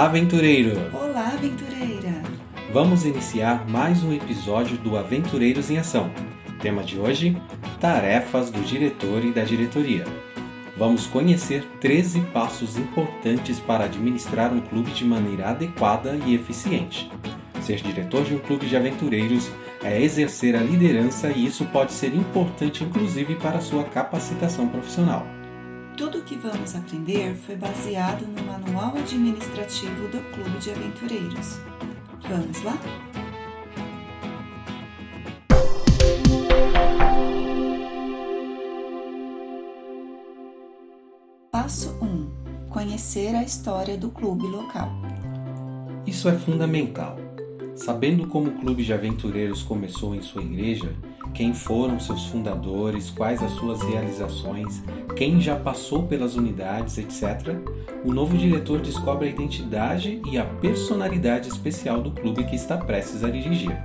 Olá, aventureiro! Olá, aventureira! Vamos iniciar mais um episódio do Aventureiros em Ação. Tema de hoje: Tarefas do diretor e da diretoria. Vamos conhecer 13 passos importantes para administrar um clube de maneira adequada e eficiente. Ser diretor de um clube de aventureiros é exercer a liderança e isso pode ser importante inclusive para a sua capacitação profissional. Tudo o que vamos aprender foi baseado no manual administrativo do Clube de Aventureiros. Vamos lá? Passo 1: Conhecer a história do clube local. Isso é fundamental. Sabendo como o Clube de Aventureiros começou em sua igreja, quem foram seus fundadores, quais as suas realizações, quem já passou pelas unidades, etc., o novo diretor descobre a identidade e a personalidade especial do clube que está prestes a dirigir.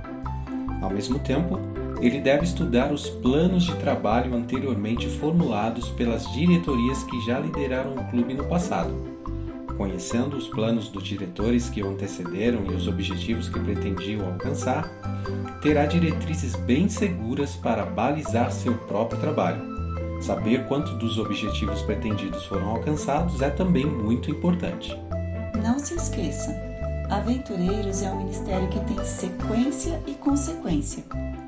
Ao mesmo tempo, ele deve estudar os planos de trabalho anteriormente formulados pelas diretorias que já lideraram o clube no passado conhecendo os planos dos diretores que o antecederam e os objetivos que pretendiam alcançar, terá diretrizes bem seguras para balizar seu próprio trabalho. Saber quanto dos objetivos pretendidos foram alcançados é também muito importante. Não se esqueça, Aventureiros é um ministério que tem sequência e consequência.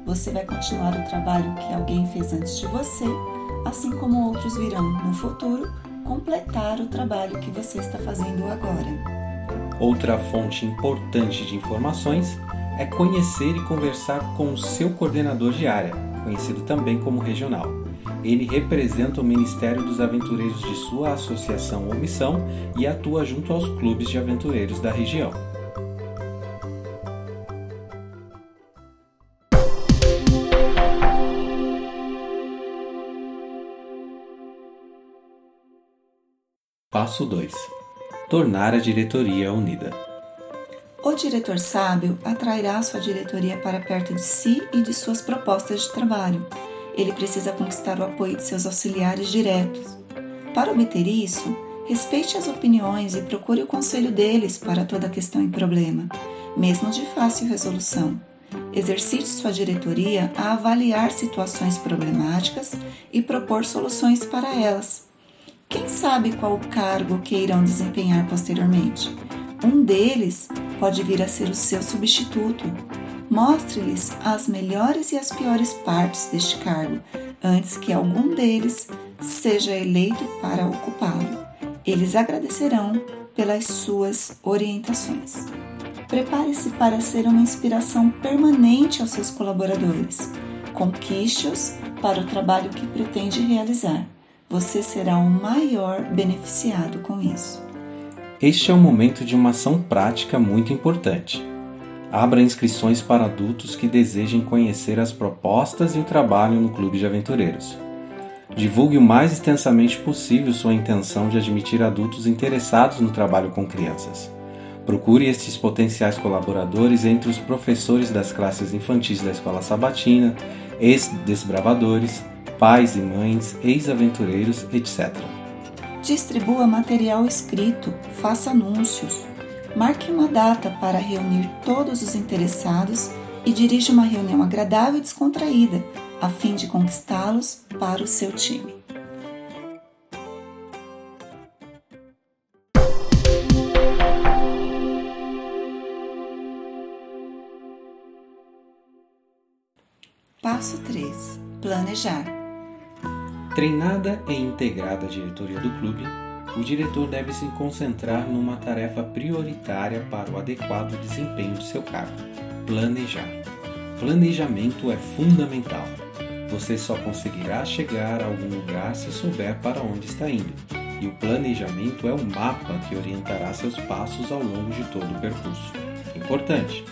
Você vai continuar o trabalho que alguém fez antes de você, assim como outros virão no futuro completar o trabalho que você está fazendo agora. Outra fonte importante de informações é conhecer e conversar com o seu coordenador de área, conhecido também como regional. Ele representa o Ministério dos Aventureiros de sua associação ou missão e atua junto aos clubes de aventureiros da região. Passo 2: Tornar a diretoria unida. O diretor sábio atrairá sua diretoria para perto de si e de suas propostas de trabalho. Ele precisa conquistar o apoio de seus auxiliares diretos. Para obter isso, respeite as opiniões e procure o conselho deles para toda questão e problema, mesmo de fácil resolução. Exercite sua diretoria a avaliar situações problemáticas e propor soluções para elas. Quem sabe qual cargo que irão desempenhar posteriormente? Um deles pode vir a ser o seu substituto. Mostre-lhes as melhores e as piores partes deste cargo antes que algum deles seja eleito para ocupá-lo. Eles agradecerão pelas suas orientações. Prepare-se para ser uma inspiração permanente aos seus colaboradores. Conquiste-os para o trabalho que pretende realizar você será o maior beneficiado com isso. Este é o momento de uma ação prática muito importante. Abra inscrições para adultos que desejem conhecer as propostas e o trabalho no Clube de Aventureiros. Divulgue o mais extensamente possível sua intenção de admitir adultos interessados no trabalho com crianças. Procure estes potenciais colaboradores entre os professores das classes infantis da escola sabatina, ex-desbravadores, pais e mães, ex-aventureiros, etc. Distribua material escrito, faça anúncios, marque uma data para reunir todos os interessados e dirija uma reunião agradável e descontraída, a fim de conquistá-los para o seu time. Passo 3: Planejar. Treinada e integrada à diretoria do clube, o diretor deve se concentrar numa tarefa prioritária para o adequado desempenho de seu cargo: planejar. Planejamento é fundamental. Você só conseguirá chegar a algum lugar se souber para onde está indo, e o planejamento é o mapa que orientará seus passos ao longo de todo o percurso. Importante!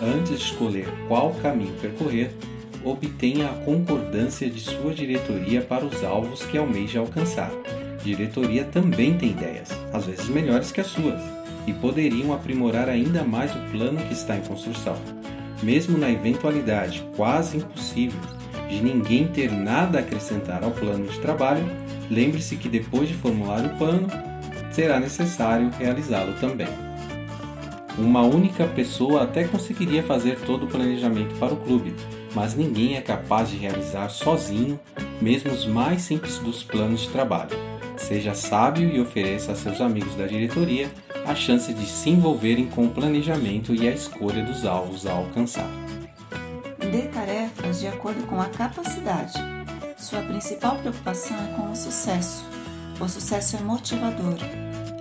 Antes de escolher qual caminho percorrer, obtenha a concordância de sua diretoria para os alvos que almeja alcançar. Diretoria também tem ideias, às vezes melhores que as suas, e poderiam aprimorar ainda mais o plano que está em construção. Mesmo na eventualidade quase impossível de ninguém ter nada a acrescentar ao plano de trabalho, lembre-se que depois de formular o plano, será necessário realizá-lo também. Uma única pessoa até conseguiria fazer todo o planejamento para o clube, mas ninguém é capaz de realizar sozinho mesmo os mais simples dos planos de trabalho. Seja sábio e ofereça a seus amigos da diretoria a chance de se envolverem com o planejamento e a escolha dos alvos a alcançar. Dê tarefas de acordo com a capacidade. Sua principal preocupação é com o sucesso. O sucesso é motivador.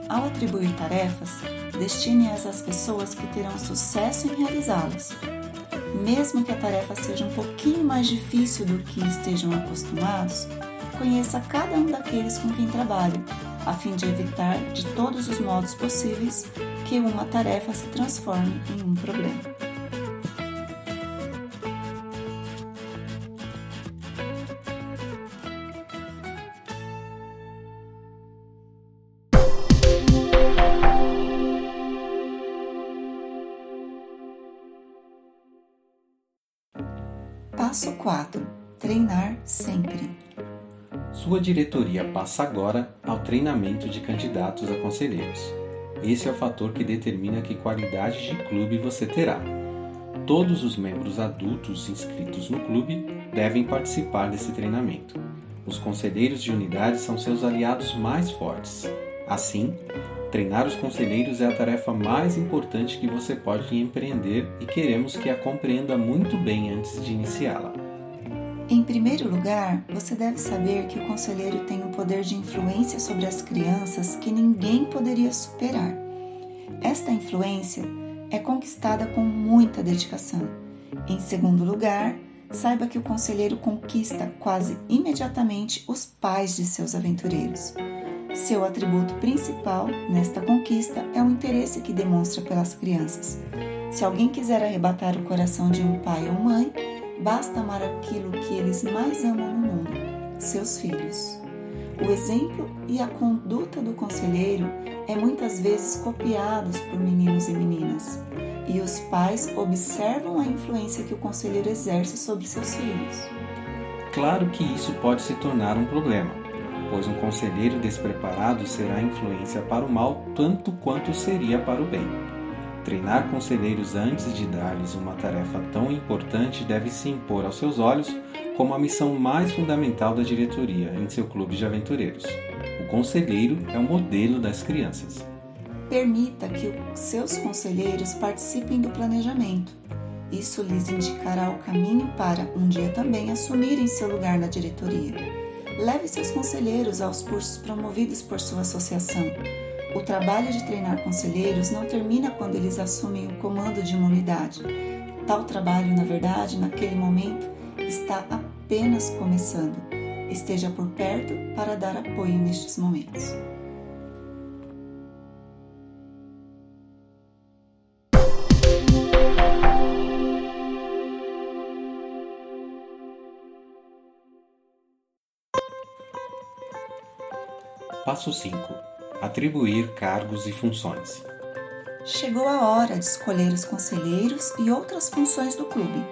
Ao atribuir tarefas, destine-as às pessoas que terão sucesso em realizá-las. Mesmo que a tarefa seja um pouquinho mais difícil do que estejam acostumados, conheça cada um daqueles com quem trabalha, a fim de evitar, de todos os modos possíveis, que uma tarefa se transforme em um problema. 4: Treinar sempre. Sua diretoria passa agora ao treinamento de candidatos a conselheiros. Esse é o fator que determina que qualidade de clube você terá. Todos os membros adultos inscritos no clube devem participar desse treinamento. Os conselheiros de unidade são seus aliados mais fortes. Assim, treinar os conselheiros é a tarefa mais importante que você pode empreender e queremos que a compreenda muito bem antes de iniciá-la. Em primeiro lugar, você deve saber que o conselheiro tem um poder de influência sobre as crianças que ninguém poderia superar. Esta influência é conquistada com muita dedicação. Em segundo lugar, saiba que o conselheiro conquista quase imediatamente os pais de seus aventureiros. Seu atributo principal nesta conquista é o interesse que demonstra pelas crianças. Se alguém quiser arrebatar o coração de um pai ou mãe, basta amar aquilo que eles mais amam no mundo, seus filhos. O exemplo e a conduta do conselheiro é muitas vezes copiados por meninos e meninas, e os pais observam a influência que o conselheiro exerce sobre seus filhos. Claro que isso pode se tornar um problema, pois um conselheiro despreparado será influência para o mal tanto quanto seria para o bem. Treinar conselheiros antes de dar-lhes uma tarefa tão importante deve se impor aos seus olhos como a missão mais fundamental da diretoria em seu clube de aventureiros. O conselheiro é o modelo das crianças. Permita que seus conselheiros participem do planejamento. Isso lhes indicará o caminho para, um dia também, assumirem seu lugar na diretoria. Leve seus conselheiros aos cursos promovidos por sua associação o trabalho de treinar conselheiros não termina quando eles assumem o comando de uma unidade. Tal trabalho, na verdade, naquele momento, está apenas começando. Esteja por perto para dar apoio nestes momentos. Passo 5 atribuir cargos e funções. Chegou a hora de escolher os conselheiros e outras funções do clube.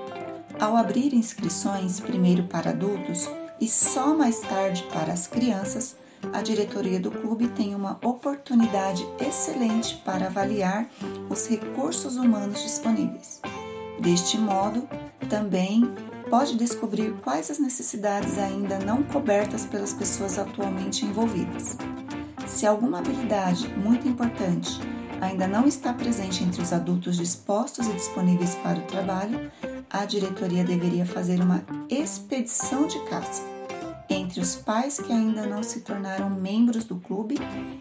Ao abrir inscrições primeiro para adultos e só mais tarde para as crianças, a diretoria do clube tem uma oportunidade excelente para avaliar os recursos humanos disponíveis. Deste modo, também pode descobrir quais as necessidades ainda não cobertas pelas pessoas atualmente envolvidas. Se alguma habilidade muito importante ainda não está presente entre os adultos dispostos e disponíveis para o trabalho, a diretoria deveria fazer uma expedição de caça entre os pais que ainda não se tornaram membros do clube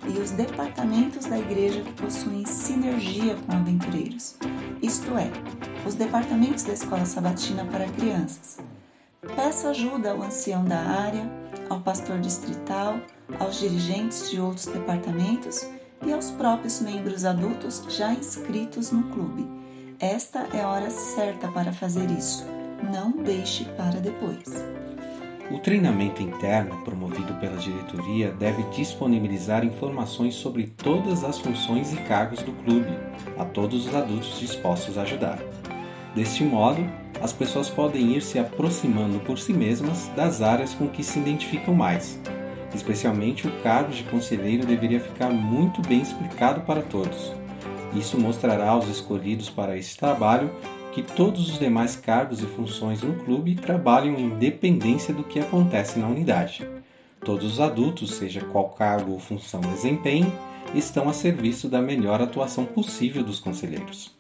e os departamentos da igreja que possuem sinergia com aventureiros, isto é, os departamentos da escola sabatina para crianças. Peça ajuda ao ancião da área, ao pastor distrital, aos dirigentes de outros departamentos e aos próprios membros adultos já inscritos no clube. Esta é a hora certa para fazer isso. Não deixe para depois. O treinamento interno promovido pela diretoria deve disponibilizar informações sobre todas as funções e cargos do clube a todos os adultos dispostos a ajudar. Deste modo, as pessoas podem ir se aproximando por si mesmas das áreas com que se identificam mais Especialmente o cargo de conselheiro deveria ficar muito bem explicado para todos. Isso mostrará aos escolhidos para esse trabalho que todos os demais cargos e funções no clube trabalham em dependência do que acontece na unidade. Todos os adultos, seja qual cargo ou função desempenhem, estão a serviço da melhor atuação possível dos conselheiros.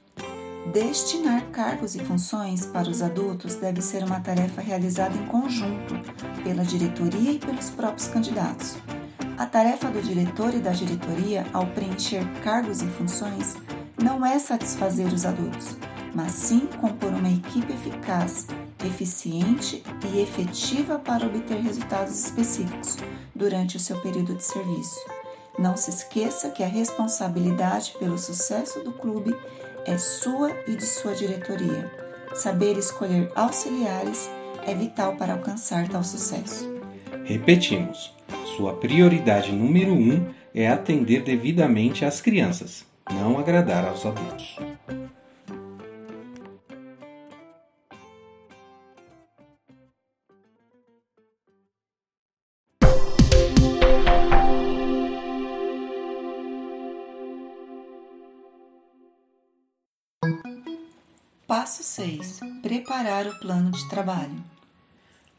Destinar cargos e funções para os adultos deve ser uma tarefa realizada em conjunto pela diretoria e pelos próprios candidatos. A tarefa do diretor e da diretoria ao preencher cargos e funções não é satisfazer os adultos, mas sim compor uma equipe eficaz, eficiente e efetiva para obter resultados específicos durante o seu período de serviço. Não se esqueça que a responsabilidade pelo sucesso do clube é sua e de sua diretoria. Saber escolher auxiliares é vital para alcançar tal sucesso. Repetimos: sua prioridade número um é atender devidamente às crianças, não agradar aos adultos. Passo 6. Preparar o plano de trabalho.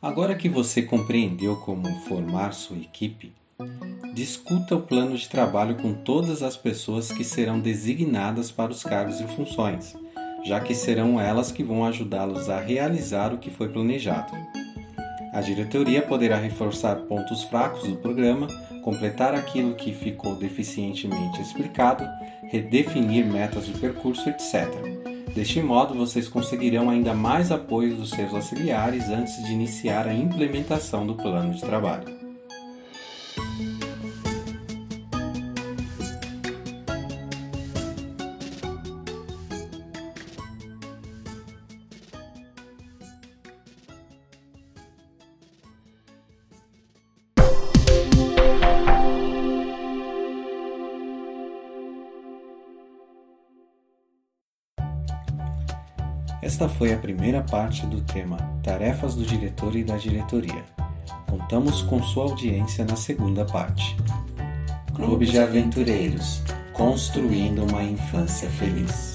Agora que você compreendeu como formar sua equipe, discuta o plano de trabalho com todas as pessoas que serão designadas para os cargos e funções, já que serão elas que vão ajudá-los a realizar o que foi planejado. A diretoria poderá reforçar pontos fracos do programa, completar aquilo que ficou deficientemente explicado, redefinir metas do percurso, etc. Deste modo, vocês conseguirão ainda mais apoio dos seus auxiliares antes de iniciar a implementação do plano de trabalho. Esta foi a primeira parte do tema Tarefas do diretor e da diretoria. Contamos com sua audiência na segunda parte. Clube de Aventureiros Construindo uma Infância Feliz.